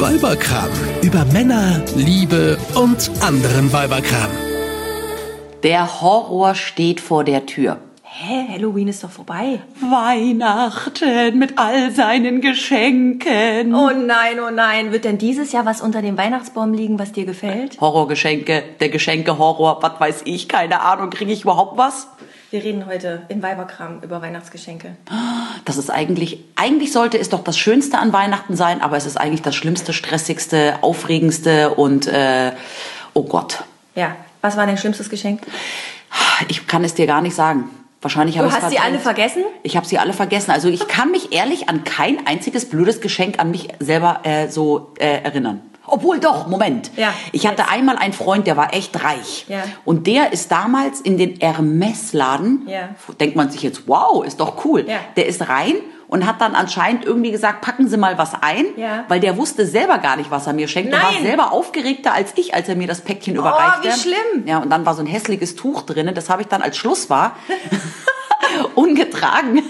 Weiberkram. Über Männer, Liebe und anderen Weiberkram. Der Horror steht vor der Tür. Hä, Halloween ist doch vorbei. Weihnachten mit all seinen Geschenken. Oh nein, oh nein. Wird denn dieses Jahr was unter dem Weihnachtsbaum liegen, was dir gefällt? Horrorgeschenke, der Geschenke-Horror, was weiß ich, keine Ahnung, kriege ich überhaupt was? Wir reden heute in Weiberkram über Weihnachtsgeschenke. Das ist eigentlich, eigentlich sollte es doch das Schönste an Weihnachten sein, aber es ist eigentlich das Schlimmste, Stressigste, Aufregendste und, äh, oh Gott. Ja, was war dein schlimmstes Geschenk? Ich kann es dir gar nicht sagen. Wahrscheinlich habe Du hast sie alle vergessen? Ich habe sie alle vergessen. Also ich kann mich ehrlich an kein einziges blödes Geschenk an mich selber äh, so äh, erinnern. Obwohl doch, Moment. Ja, ich hatte jetzt. einmal einen Freund, der war echt reich. Ja. Und der ist damals in den Hermes-Laden, Ja. denkt man sich jetzt, wow, ist doch cool. Der ist rein und hat dann anscheinend irgendwie gesagt, packen Sie mal was ein, weil der wusste selber gar nicht, was er mir schenkt. Der war Nein. selber aufgeregter als ich, als er mir das Päckchen überreichte. wie schlimm. Ja, und dann war so ein hässliches Tuch drinnen. Das habe ich dann als Schluss war ungetragen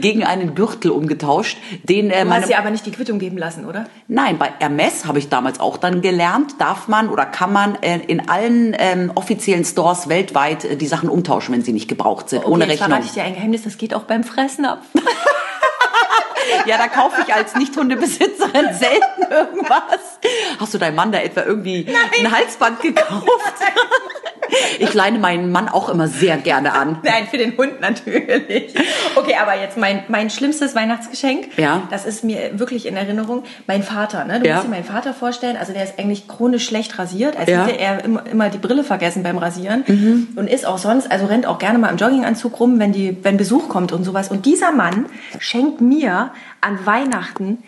gegen einen Gürtel umgetauscht, den äh, hast dir aber nicht die Quittung geben lassen, oder? Nein, bei Hermes habe ich damals auch dann gelernt, darf man oder kann man äh, in allen ähm, offiziellen Stores weltweit äh, die Sachen umtauschen, wenn sie nicht gebraucht sind, Okay, ohne Rechnung. verrate ich dir ein Geheimnis, das geht auch beim Fressen ab. Ja, da kaufe ich als Nicht-Hundebesitzerin selten irgendwas. Hast du deinem Mann da etwa irgendwie ein Halsband gekauft? Ich leine meinen Mann auch immer sehr gerne an. Nein, für den Hund natürlich. Okay, aber jetzt mein, mein schlimmstes Weihnachtsgeschenk. Ja. Das ist mir wirklich in Erinnerung. Mein Vater, ne? Du Ja. musst dir meinen Vater vorstellen. Also der ist eigentlich chronisch schlecht rasiert. Als Ja. Mhm. hätte er immer, immer die Brille vergessen beim Rasieren. Und ist auch sonst, also rennt auch gerne mal im Jogginganzug rum, wenn, die, wenn Besuch kommt und sowas. Und dieser Mann schenkt mir an Weihnachten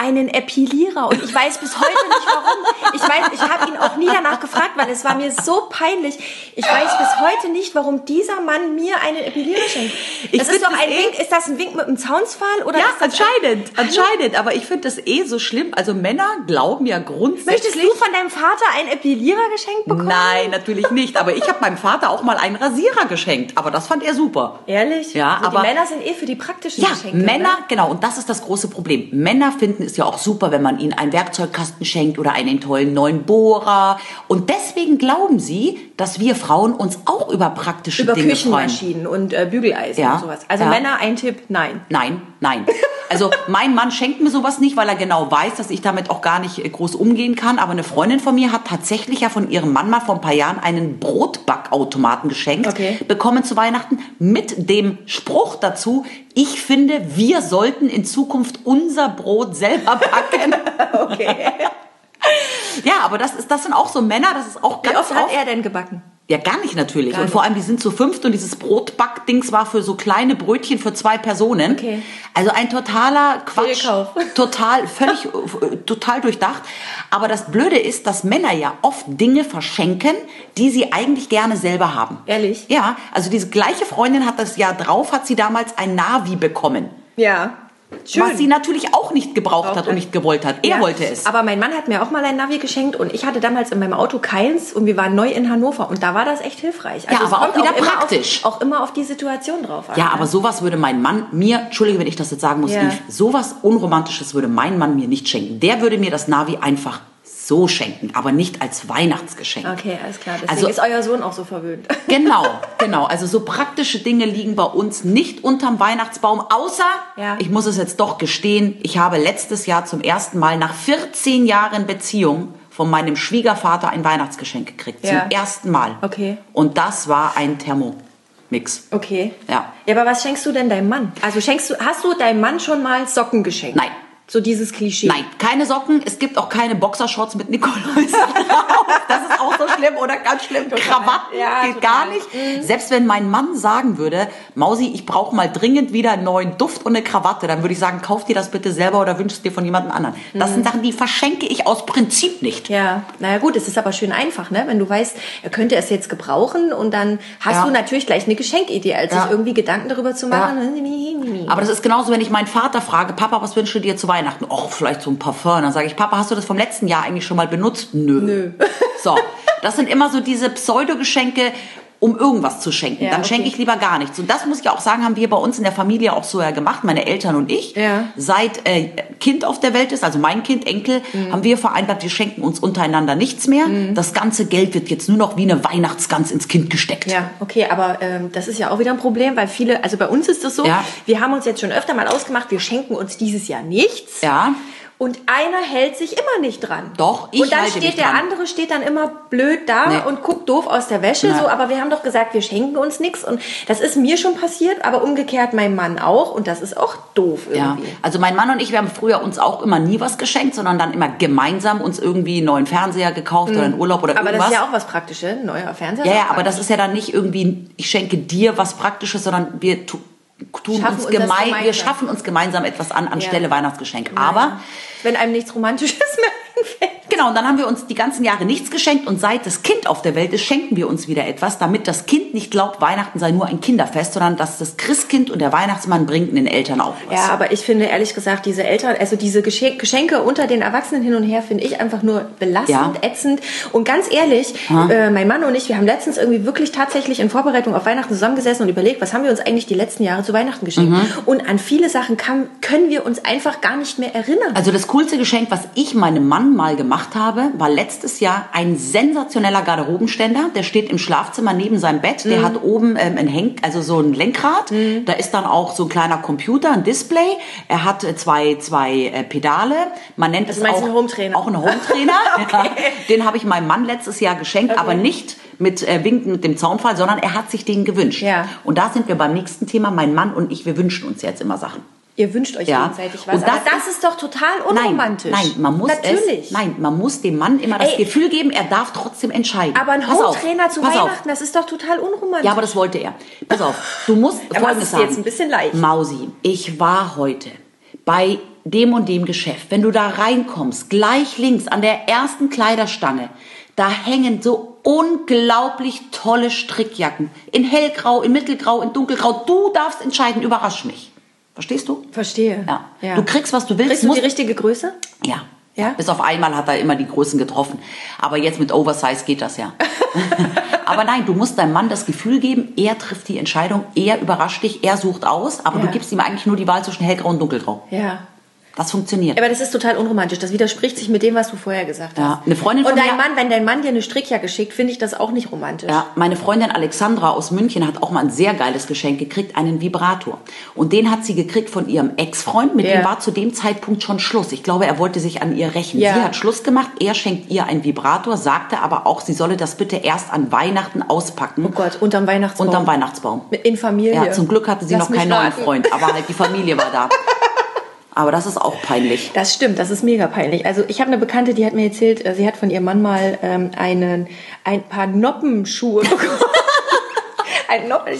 einen Epilierer und ich weiß bis heute nicht warum. Ich weiß, ich habe ihn auch nie danach gefragt, weil es war mir so peinlich. Ich weiß bis heute nicht, warum dieser Mann mir einen Epilierer schenkt. Ich Das ist doch das ein eh- Wink. Ist das ein Wink mit einem Zaunspfahl oder Ja, anscheinend, anscheinend. Aber ich finde das eh so schlimm. Also Männer glauben ja grundsätzlich. Möchtest du von deinem Vater einen Epilierer geschenkt bekommen? Nein, natürlich nicht. Aber ich habe meinem Vater auch mal einen Rasierer geschenkt. Aber das fand er super. Ehrlich? Ja, also aber- die Männer sind eh für die praktischen Ja, Geschenke. Männer, Ne? genau, und das ist das große Problem. Männer finden es ja auch super, wenn man ihnen einen Werkzeugkasten schenkt oder einen tollen neuen Bohrer. Und deswegen glauben sie, dass wir Frauen uns auch über praktische Über Dinge freuen. Küchenmaschinen und äh, Bügeleisen Ja, und sowas. Also ja. Männer, ein Tipp, nein. Nein, nein. Also mein Mann schenkt mir sowas nicht, weil er genau weiß, dass ich damit auch gar nicht äh, groß umgehen kann. Aber eine Freundin von mir hat tatsächlich ja von ihrem Mann mal vor ein paar Jahren einen Brotbackautomaten geschenkt Okay. bekommen zu Weihnachten mit dem Spruch dazu, ich finde, wir sollten in Zukunft unser Brot selber backen. Okay. Ja, aber das, ist, das sind auch so Männer, das ist auch Wie ganz oft hat er denn gebacken? Ja, gar nicht natürlich. Gar und vor allem, die sind zu fünft und dieses Brotbackdings war für so kleine Brötchen für zwei Personen. Okay. Also ein totaler Quatsch. Total, völlig, total durchdacht. Aber das Blöde ist, dass Männer ja oft Dinge verschenken, die sie eigentlich gerne selber haben. Ehrlich? Ja, also diese gleiche Freundin hat das Jahr drauf, hat sie damals ein Navi bekommen. Ja. Schön. Was sie natürlich auch nicht gebraucht hat und nicht gewollt hat. Er Ja, wollte es. Aber mein Mann hat mir auch mal ein Navi geschenkt und ich hatte damals in meinem Auto keins und wir waren neu in Hannover und da war das echt hilfreich. Also Ja, aber auch wieder immer praktisch. Auf, auch immer auf die Situation drauf an. Ja, ne? aber sowas würde mein Mann mir, entschuldige, wenn ich das jetzt sagen muss, Ja. Yves, sowas Unromantisches würde mein Mann mir nicht schenken. Der würde mir das Navi einfach so schenken, aber nicht als Weihnachtsgeschenk. Okay, alles klar. Deswegen Also- ist euer Sohn auch so verwöhnt. Genau, genau. Also so praktische Dinge liegen bei uns nicht unterm Weihnachtsbaum, außer, Ja. ich muss es jetzt doch gestehen, ich habe letztes Jahr zum ersten Mal nach 14 Jahren Beziehung von meinem Schwiegervater ein Weihnachtsgeschenk gekriegt. Ja. Zum ersten Mal. Okay. Und das war ein Thermomix. Okay. Ja. Ja, aber was schenkst du denn deinem Mann? Also schenkst du, hast du deinem Mann schon mal Socken geschenkt? Nein. So dieses Klischee. Nein, keine Socken. Es gibt auch keine Boxershorts mit Nikolaus drauf. Das ist auch so schlimm oder ganz schlimm. Krawatten Ja, geht total. gar nicht. Selbst wenn mein Mann sagen würde, Mausi, ich brauche mal dringend wieder einen neuen Duft und eine Krawatte, dann würde ich sagen, kauf dir das bitte selber oder wünschst dir von jemandem anderen. Das sind Sachen, die verschenke ich aus Prinzip nicht. Ja, naja gut, es ist aber schön einfach, ne? Wenn du weißt, er könnte es jetzt gebrauchen und dann hast Ja. du natürlich gleich eine Geschenkidee, als Ja. sich irgendwie Gedanken darüber zu machen. Aber das ist genauso, wenn ich meinen Vater frage, Papa, was wünschst du dir zu Weihnachten? Oh, vielleicht so ein Parfum. Dann sage ich, Papa, hast du das vom letzten Jahr eigentlich schon mal benutzt? Nö. Nö. So, das sind immer so diese Pseudogeschenke, um irgendwas zu schenken. Ja, Dann okay. schenke ich lieber gar nichts. Und das muss ich auch sagen, haben wir bei uns in der Familie auch so ja gemacht, meine Eltern und ich. Ja. Seit äh, Kind auf der Welt ist, also mein Kind, Enkel, Mhm. haben wir vereinbart, wir schenken uns untereinander nichts mehr. Das ganze Geld wird jetzt nur noch wie eine Weihnachtsgans ins Kind gesteckt. Ja, okay, aber ähm, das ist ja auch wieder ein Problem, weil viele, also bei uns ist das so, Ja. wir haben uns jetzt schon öfter mal ausgemacht, wir schenken uns dieses Jahr nichts. Ja. Und einer hält sich immer nicht dran. Doch, ich Und dann halte mich steht der dran. andere steht dann immer blöd da Nee. und guckt doof aus der Wäsche. Ja. So, aber wir haben doch gesagt, wir schenken uns nichts. Und das ist mir schon passiert, aber umgekehrt mein Mann auch. Und das ist auch doof Ja, irgendwie. also mein Mann und ich, wir haben früher uns auch immer nie was geschenkt, sondern dann immer gemeinsam uns irgendwie einen neuen Fernseher gekauft oder einen Urlaub oder Mhm. Aber irgendwas. das ist ja auch was Praktisches, ein neuer Fernseher. Ja, ja, aber das ist ja dann nicht irgendwie, ich schenke dir was Praktisches, sondern wir tun Schaffen uns gemein, wir schaffen uns gemeinsam etwas an anstelle Ja. Weihnachtsgeschenk. Aber wenn einem nichts Romantisches mehr einfällt. Genau, und dann haben wir uns die ganzen Jahre nichts geschenkt und seit das Kind auf der Welt ist, schenken wir uns wieder etwas, damit das Kind nicht glaubt, Weihnachten sei nur ein Kinderfest, sondern dass das Christkind und der Weihnachtsmann bringen den Eltern auch was. Ja, aber ich finde ehrlich gesagt, diese Eltern, also diese Geschenk- Geschenke unter den Erwachsenen hin und her, finde ich einfach nur belastend, Ja. ätzend. Und ganz ehrlich, äh, mein Mann und ich, wir haben letztens irgendwie wirklich tatsächlich in Vorbereitung auf Weihnachten zusammengesessen und überlegt, was haben wir uns eigentlich die letzten Jahre zu Weihnachten geschenkt. Mhm. Und an viele Sachen kann, können wir uns einfach gar nicht mehr erinnern. Also das coolste Geschenk, was ich meinem Mann mal gemacht habe, war letztes Jahr ein sensationeller Garderobenständer. Der steht im Schlafzimmer neben seinem Bett. Der hat oben ähm, ein Henk, also so ein Lenkrad. Da ist dann auch so ein kleiner Computer, ein Display. Er hat äh, zwei, zwei äh, Pedale. Man nennt Also es auch einen Hometrainer? Auch einen Hometrainer. ja. Den habe ich meinem Mann letztes Jahr geschenkt, aber nicht mit äh, Winken mit dem Zaunfall, sondern er hat sich den gewünscht. Ja. Und da sind wir beim nächsten Thema. Mein Mann und ich, wir wünschen uns jetzt immer Sachen. Ihr wünscht euch Ja. gegenseitig was. Und das aber das ist doch total unromantisch. Nein, nein, man muss Natürlich. es, nein, man muss dem Mann immer das Ey. Gefühl geben, er darf trotzdem entscheiden. Aber ein auf, Hometrainer zu pass auf. Weihnachten, das ist doch total unromantisch. Ja, aber das wollte er. Pass auf, du musst Er macht Folgendes sagen. jetzt ein bisschen leicht. Mausi, ich war heute bei dem und dem Geschäft. Wenn du da reinkommst, gleich links an der ersten Kleiderstange, da hängen so unglaublich tolle Strickjacken. In hellgrau, in mittelgrau, in dunkelgrau. Du darfst entscheiden, überrasch mich. Verstehst du? Verstehe. Ja. Du kriegst, was du willst. Kriegst du die richtige Größe? ja. Ja? Bis auf einmal hat er immer die Größen getroffen. Aber jetzt mit Oversize geht das ja. aber nein, du musst deinem Mann das Gefühl geben, er trifft die Entscheidung, er überrascht dich, er sucht aus, aber Ja. du gibst ihm eigentlich nur die Wahl zwischen hellgrau und dunkelgrau. Ja. Das funktioniert. Aber das ist total unromantisch. Das widerspricht sich mit dem, was du vorher gesagt hast. Ja, eine Freundin Und von dein mir- Mann, wenn dein Mann dir eine Strickjacke schickt, finde ich das auch nicht romantisch. Ja, meine Freundin Alexandra aus München hat auch mal ein sehr geiles Geschenk gekriegt, einen Vibrator. Und den hat sie gekriegt von ihrem Ex-Freund, mit Ja. dem war zu dem Zeitpunkt schon Schluss. Ich glaube, er wollte sich an ihr rächen. Ja. Sie hat Schluss gemacht, er schenkt ihr einen Vibrator, sagte aber auch, sie solle das bitte erst an Weihnachten auspacken. Oh Gott, unterm Weihnachtsbaum. Unterm Weihnachtsbaum. Mit- In Familie. Ja, zum Glück hatte sie Lass noch keinen neuen. Freund, aber halt die Familie war da. Aber das ist auch peinlich. Das stimmt, das ist mega peinlich. Also ich habe eine Bekannte, die hat mir erzählt, äh, sie hat von ihrem Mann mal ähm, einen, ein paar Noppenschuhe bekommen. ein Noppen,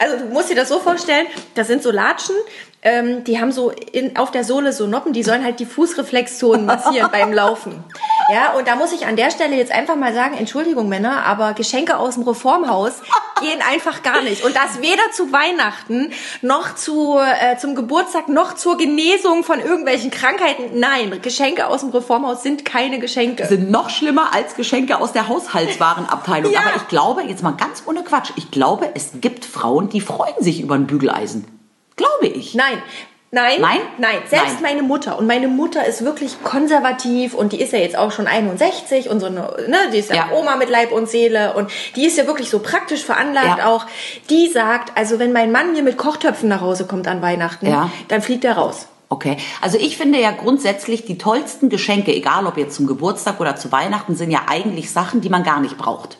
also du musst dir das so vorstellen, das sind so Latschen, ähm, die haben so in, auf der Sohle so Noppen, die sollen halt die Fußreflexzonen massieren beim Laufen. Ja, und da muss ich an der Stelle jetzt einfach mal sagen, Entschuldigung Männer, aber Geschenke aus dem Reformhaus gehen einfach gar nicht. Und das weder zu Weihnachten noch zu, äh, zum Geburtstag noch zur Genesung von irgendwelchen Krankheiten. Nein, Geschenke aus dem Reformhaus sind keine Geschenke. Sind noch schlimmer als Geschenke aus der Haushaltswarenabteilung. Ja. Aber ich glaube, jetzt mal ganz ohne Quatsch, ich glaube, es gibt Frauen, die freuen sich über ein Bügeleisen. Glaube ich. Nein. Nein, Nein? nein. Selbst Nein. meine Mutter und meine Mutter ist wirklich konservativ und die ist ja jetzt auch schon 61 und so eine, ne, die ist ja, Ja. Oma mit Leib und Seele und die ist ja wirklich so praktisch veranlagt Ja. auch. Die sagt, also wenn mein Mann mir mit Kochtöpfen nach Hause kommt an Weihnachten, Ja. dann fliegt er raus. Okay, also ich finde ja grundsätzlich die tollsten Geschenke, egal ob jetzt zum Geburtstag oder zu Weihnachten, sind ja eigentlich Sachen, die man gar nicht braucht.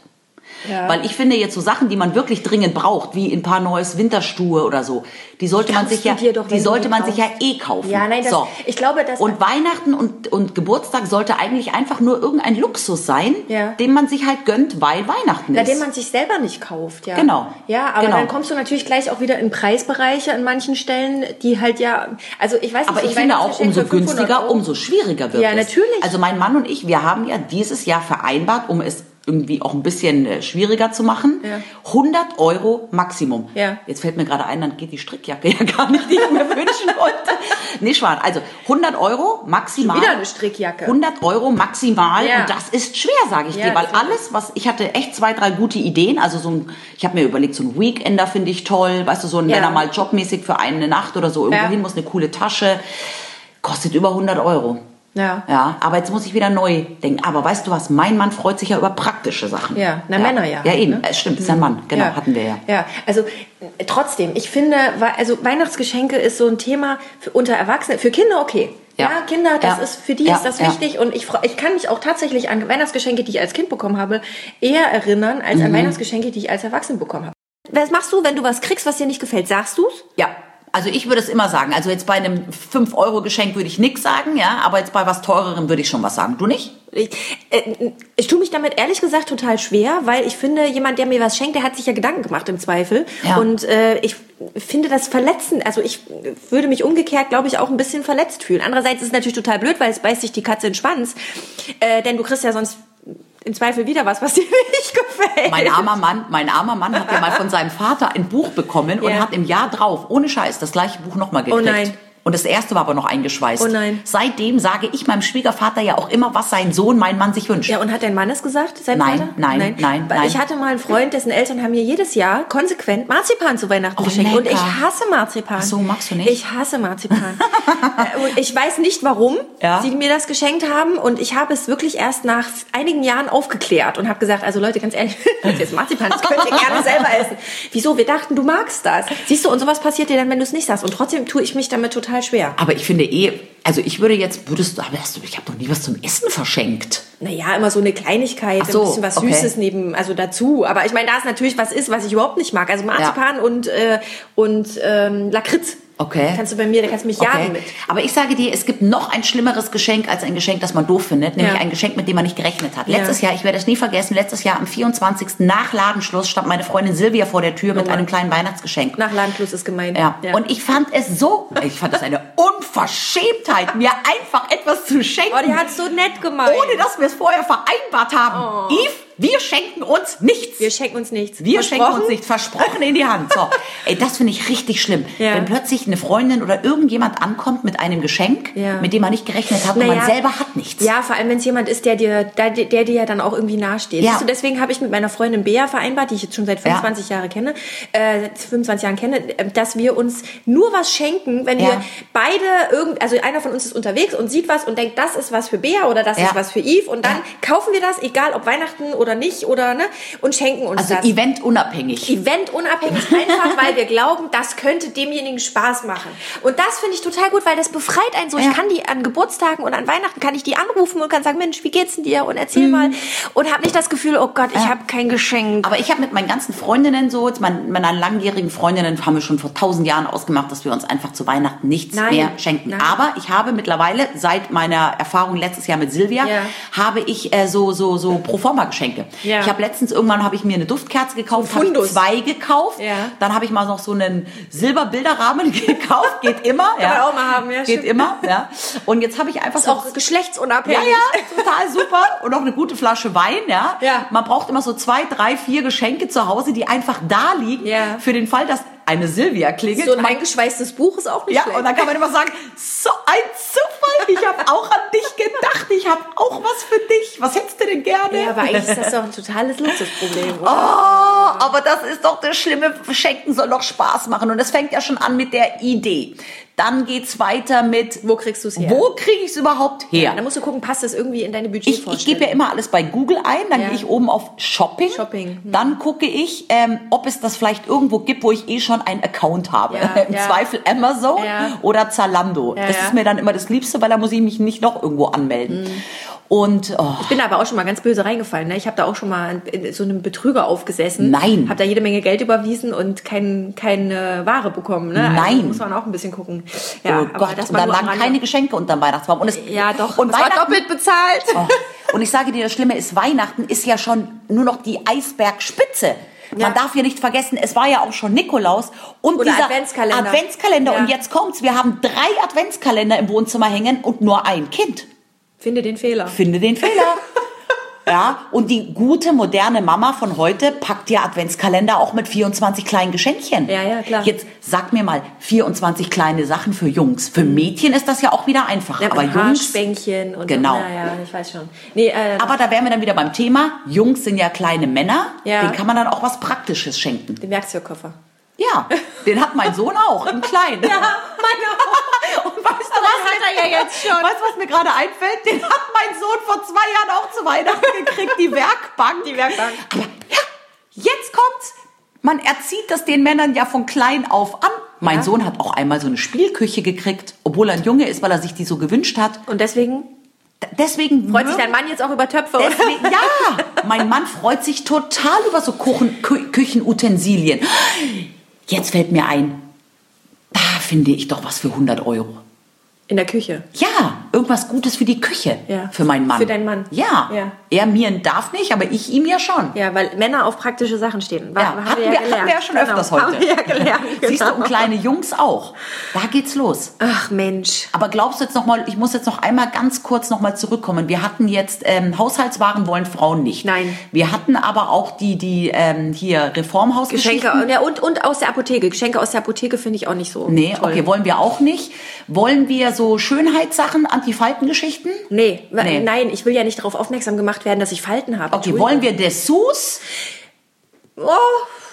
Ja. Weil ich finde jetzt so Sachen, die man wirklich dringend braucht, wie ein paar neues Winterstuhe oder so, die sollte man sich ja, doch, die sollte man sich ja eh kaufen. Ja, nein, das- so. ich glaube, das- und Weihnachten und, und Geburtstag sollte eigentlich einfach nur irgendein Luxus sein, Ja. den man sich halt gönnt, weil Weihnachten Na, ist. den man sich selber nicht kauft, ja. Genau. Ja, aber Genau. dann kommst du natürlich gleich auch wieder in Preisbereiche an manchen Stellen, die halt ja, also ich weiß nicht, Aber so ich finde auch, umso für 500 günstiger, Euro. umso schwieriger wird Ja, es. natürlich. Also mein Mann und ich, wir haben ja dieses Jahr vereinbart, um es irgendwie auch ein bisschen äh, schwieriger zu machen. Ja. 100 Euro Maximum. Ja. Jetzt fällt mir gerade ein, dann geht die Strickjacke ja gar nicht, die ich mir wünschen wollte. Nee, Schwan. Also 100 Euro maximal. Schon wieder eine Strickjacke. 100 Euro maximal. Ja. Und das ist schwer, sage ich Ja, dir. Weil alles, was, ich hatte echt zwei, drei gute Ideen. Also so ein, ich habe mir überlegt, so ein Weekender finde ich toll. Weißt du, so ein, wenn er mal jobmäßig für eine Nacht oder so irgendwo hin muss, eine coole Tasche. Kostet über 100 Euro. Ja. Ja, aber jetzt muss ich wieder neu denken. Aber weißt du was? Mein Mann freut sich ja über praktische Sachen. Ja, na, Männer ja. Ja, eben. Ne? Es stimmt, ist ein Mann. Genau, Ja. hatten wir ja. Ja, also äh, trotzdem, ich finde, also Weihnachtsgeschenke ist so ein Thema für, unter Erwachsenen, für Kinder okay. Ja, Ja. Kinder, das Ja. ist für die Ja, ist das ja. wichtig und ich, freu- ich kann mich auch tatsächlich an Weihnachtsgeschenke, die ich als Kind bekommen habe, eher erinnern als Mhm. an Weihnachtsgeschenke, die ich als Erwachsene bekommen habe. Was machst du, wenn du was kriegst, was dir nicht gefällt? Sagst du's? Ja. Also ich würde es immer sagen. Also jetzt bei einem 5-Euro-Geschenk würde ich nichts sagen, ja. Aber jetzt bei was teurerem würde ich schon was sagen. Du nicht? Ich, äh, ich tue mich damit ehrlich gesagt total schwer, weil ich finde, jemand, der mir was schenkt, der hat sich ja Gedanken gemacht im Zweifel. Ja. Und äh, ich finde das verletzend. Also ich würde mich umgekehrt, glaube ich, auch ein bisschen verletzt fühlen. Andererseits ist es natürlich total blöd, weil es beißt sich die Katze in den Schwanz. Äh, denn du kriegst ja sonst im Zweifel wieder was, was dir nicht. Mein armer Mann, mein armer Mann hat ja mal von seinem Vater ein Buch bekommen und Ja. hat im Jahr drauf, ohne Scheiß, das gleiche Buch nochmal gekriegt. nein. Und das erste war aber noch eingeschweißt. Oh nein. Seitdem sage ich meinem Schwiegervater ja auch immer, was sein Sohn, mein Mann sich wünscht. Ja, und hat dein Mann es gesagt, sein Nein, Vater? nein, nein, Weil nein. Ich hatte mal einen Freund, dessen Eltern haben mir jedes Jahr konsequent Marzipan zu Weihnachten Oh, geschenkt. Und lecker. ich hasse Marzipan. Ach so, magst du nicht? Ich hasse Marzipan. Äh, und ich weiß nicht, warum Ja. sie mir das geschenkt haben. Und ich habe es wirklich erst nach einigen Jahren aufgeklärt und habe gesagt, also Leute, ganz ehrlich, jetzt Marzipan, das könnt ihr gerne selber essen. Wieso? Wir dachten, du magst das. Siehst du, und sowas passiert dir dann, wenn du es nicht sagst. Und trotzdem tue ich mich damit total schwer. Aber ich finde eh, also ich würde jetzt, würdest du, aber hast du, ich habe doch nie was zum Essen verschenkt. Naja, immer so eine Kleinigkeit, so, ein bisschen was okay. Süßes neben, also dazu. Aber ich meine, da ist natürlich was ist, was ich überhaupt nicht mag. Also Marzipan und, äh, und ähm, Lakritz. Okay. Kannst du bei mir, da kannst du mich jagen Okay. mit. Aber ich sage dir, es gibt noch ein schlimmeres Geschenk als ein Geschenk, das man doof findet, nämlich Ja. ein Geschenk, mit dem man nicht gerechnet hat. Ja. Letztes Jahr, ich werde es nie vergessen, letztes Jahr am 24. nach Ladenschluss stand meine Freundin Silvia vor der Tür mit einem kleinen Weihnachtsgeschenk. Nach Landfluss ist gemein. Ja. Und ich fand es so, ich fand es eine Unverschämtheit, mir einfach etwas zu schenken. oh, die hat so nett gemeint. ohne dass wir es vorher vereinbart haben. Yves, wir schenken uns nichts. Wir schenken uns nichts. Wir schenken uns nicht versprochen in die Hand. So, ey, das finde ich richtig schlimm. Ja. Wenn plötzlich eine Freundin oder irgendjemand ankommt mit einem Geschenk, Ja. mit dem man nicht gerechnet hat und Naja. man selber hat nichts. Ja, vor allem wenn es jemand ist, der dir, der, der dir ja dann auch irgendwie nahesteht. Ja. Du, deswegen habe ich mit meiner Freundin Bea vereinbart, die ich jetzt schon seit 25 Jahren kenne, äh, 25 Jahren kenne, äh, dass wir uns nur was schenken, wenn wir Ja. beide irgend, also einer von uns ist unterwegs und sieht was und denkt, das ist was für Bea oder das Ja. ist was für Yves und dann Ja. kaufen wir das, egal ob Weihnachten oder nicht oder ne, und schenken uns Also das. eventunabhängig. Eventunabhängig, einfach weil wir glauben, das könnte demjenigen Spaß machen. Und das finde ich total gut, weil das befreit einen so. Ja. Ich kann die an Geburtstagen und an Weihnachten kann ich die anrufen und kann sagen, Mensch, wie geht's denn dir? Und erzähl Mhm. mal. Und habe nicht das Gefühl, oh Gott, ich habe kein Geschenk. Aber ich habe mit meinen ganzen Freundinnen so, jetzt mein, meiner langjährigen Freundinnen, haben wir schon vor tausend Jahren ausgemacht, dass wir uns einfach zu Weihnachten nichts Nein. mehr schenken. Nein. Aber ich habe mittlerweile, seit meiner Erfahrung letztes Jahr mit Silvia, Ja. habe ich äh, so, so, so Proforma-Geschenke. Ja. Ich habe letztens irgendwann habe ich mir eine Duftkerze gekauft, habe zwei gekauft. Ja. Dann habe ich mal noch so einen Silberbilderrahmen gekauft. Geht immer. Kann man auch mal haben, ja, Geht stimmt. immer. Ja. Und jetzt habe ich einfach ist so auch geschlechtsunabhängig. ja, ja, total super. Und noch eine gute Flasche Wein, ja. Ja. Man braucht immer so zwei, drei, vier Geschenke zu Hause, die einfach da liegen, Ja. für den Fall, dass eine Silvia klingelt. So ein eingeschweißtes Buch ist auch nicht ja, schlecht. und dann kann man immer sagen, so ein Zufall, ich habe auch an dich gedacht, ich habe auch was für dich. Was hättest du denn gerne? ja, aber eigentlich ist das doch ein totales Luxusproblem. Oh, Oder? aber das ist doch das Schlimme. Schenken soll doch Spaß machen. Und es fängt ja schon an mit der Idee. Dann geht's weiter mit, Wo kriegst du es her? wo kriege ich es überhaupt her? Dann musst du gucken, passt das irgendwie in deine Ich, Budgetvorstellung? ich gebe ja immer alles bei Google ein, dann Ja. gehe ich oben auf Shopping. Shopping, hm. Dann gucke ich, ähm, ob es das vielleicht irgendwo gibt, wo ich eh schon einen Account habe. Ja, Im ja. Zweifel Amazon Ja. oder Zalando. Ja, das ja. ist mir dann immer das Liebste, weil da muss ich mich nicht noch irgendwo anmelden. Hm. Und oh, Ich bin da aber auch schon mal ganz böse reingefallen. Ne? Ich habe da auch schon mal in so einem Betrüger aufgesessen. Nein. Habe da jede Menge Geld überwiesen und kein, keine Ware bekommen. Ne? Nein. Also muss man auch ein bisschen gucken. Ja, oh Gott, das und dann am lagen Rande. keine Geschenke unterm Weihnachtsbaum. Und es, Ja, doch. Und es war doppelt bezahlt. Oh. Und ich sage dir, das Schlimme ist, Weihnachten ist ja schon nur noch die Eisbergspitze. Man Ja. darf ja nicht vergessen, es war ja auch schon Nikolaus und Oder dieser Adventskalender. Adventskalender. Ja. Und jetzt kommt's, wir haben drei Adventskalender im Wohnzimmer hängen und nur ein Kind. Finde den Fehler. Finde den Fehler. Ja, und die gute, moderne Mama von heute packt ja Adventskalender auch mit 24 kleinen Geschenkchen. Ja, ja, klar. Jetzt sag mir mal, 24 kleine Sachen für Jungs. Für Mädchen ist das ja auch wieder einfach. Ja, aber Jungs. Haarspänchen und Genau. Ja, ja, ich weiß schon. Nee, äh, Aber da wären wir dann wieder beim Thema. Jungs sind ja kleine Männer. Ja. Den kann man dann auch was Praktisches schenken. den Werkzeugkoffer. Ja, den hat mein Sohn auch, im Kleinen. Ja, meine Und weißt du was? hat er ja jetzt schon. Weißt du, was mir gerade einfällt? Den hat mein Sohn vor zwei Jahren auch zu Weihnachten gekriegt, die Werkbank. Die Werkbank. Aber ja, jetzt kommt's. Man erzieht das den Männern ja von klein auf an. Mein Ja. Sohn hat auch einmal so eine Spielküche gekriegt, obwohl er ein Junge ist, weil er sich die so gewünscht hat. Und deswegen Deswegen freut sich dein Mann jetzt auch über Töpfe? Deswegen, ja, mein Mann freut sich total über so Kuchen, Kü Küchenutensilien. Jetzt fällt mir ein, da finde ich doch was für 100 Euro. In der Küche. Ja, irgendwas Gutes für die Küche. Ja. Für meinen Mann. Für deinen Mann. Ja. Ja. Er mir darf nicht, aber ich ihm ja schon. Ja, weil Männer auf praktische Sachen stehen. Wa- Ja, haben hatten wir, ja hatten wir ja schon genau. öfters heute. Haben wir ja gelernt. Siehst du, genau. und kleine Jungs auch. Da geht's los. Ach Mensch. Aber glaubst du jetzt noch mal, ich muss jetzt noch einmal ganz kurz noch mal zurückkommen. Wir hatten jetzt ähm, Haushaltswaren wollen Frauen nicht. Nein. Wir hatten aber auch die die ähm, hier Reformhausgeschichten. Geschenke ja, und, und aus der Apotheke. Geschenke aus der Apotheke finde ich auch nicht so Nee, toll. okay, wollen wir auch nicht. Wollen wir so Schönheitssachen, Antifaltengeschichten? Nee, wa- Nee. nein, ich will ja nicht darauf aufmerksam gemacht werden, dass ich Falten habe. Okay, wollen wir Dessous? Oh,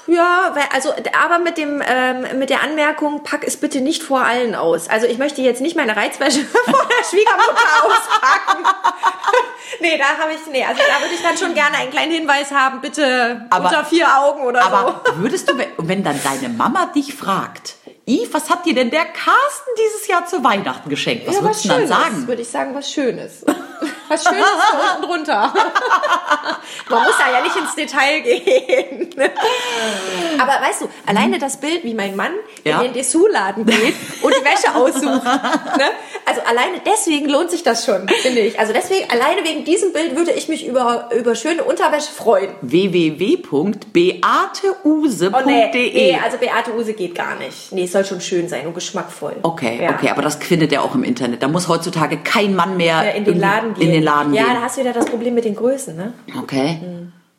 ja, weil- also aber mit dem ähm, mit der Anmerkung, pack es bitte nicht vor allen aus. Also ich möchte jetzt nicht meine Reizwäsche vor der Schwiegermutter auspacken. nee, da habe ich nee, also da würde ich dann schon gerne einen kleinen Hinweis haben, bitte Aber- unter vier Augen oder Aber würdest du, wenn dann deine Mama dich fragt, Yves, was hat dir denn der Carsten dieses Jahr zu Weihnachten geschenkt? Was so. würdest du dann sagen? würde ich sagen, was Schönes. Was Schönes für unten drunter. Man muss da ja nicht ins Detail gehen. Aber weißt du, alleine das Bild, wie mein Mann Ja. in den Dessous-Laden geht und die Wäsche aussucht. Ne? Also alleine deswegen lohnt sich das schon, finde ich. Also deswegen, alleine wegen diesem Bild würde ich mich über, über schöne Unterwäsche freuen. www.beateuse.de Oh nee, nee, also Beate Use geht gar nicht. Nee, es soll schon schön sein und geschmackvoll. Okay, Ja. okay, aber das findet ihr auch im Internet. Da muss heutzutage kein Mann mehr Ja, in den Laden gehen. Den Laden ja, gehen. da hast du wieder das Problem mit den Größen, ne? Okay.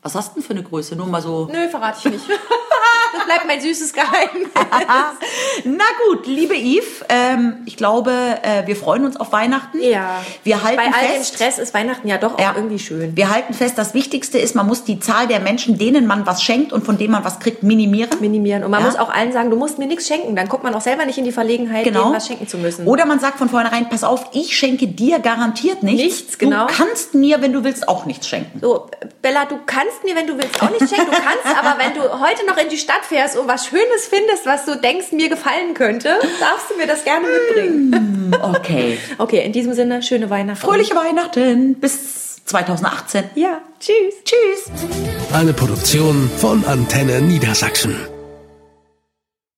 Was hast du denn für eine Größe? Nur mal so. Nö, verrate ich nicht. Das bleibt mein süßes Geheimnis. Na gut, liebe Yves, ähm, ich glaube, äh, wir freuen uns auf Weihnachten. Ja. Wir halten Bei all dem. Stress ist Weihnachten ja doch auch Ja. irgendwie schön. Wir halten fest, das Wichtigste ist, man muss die Zahl der Menschen, denen man was schenkt und von denen man was kriegt, minimieren. Minimieren. Und man Ja. muss auch allen sagen, du musst mir nichts schenken. Dann kommt man auch selber nicht in die Verlegenheit, Genau. denen was schenken zu müssen. Oder man sagt von vornherein, pass auf, ich schenke dir garantiert nichts. Nichts, genau. Du kannst mir, wenn du willst, auch nichts schenken. So, Bella, du kannst mir, wenn du willst, auch nicht schenken. Du kannst, aber wenn du heute noch in die Stadt fährst und was Schönes findest, was du denkst, mir gefallen könnte, darfst du mir das gerne mitbringen. Okay. Okay, in diesem Sinne, schöne Weihnachten. Fröhliche Weihnachten bis 2018. Ja, tschüss. Tschüss. Eine Produktion von Antenne Niedersachsen.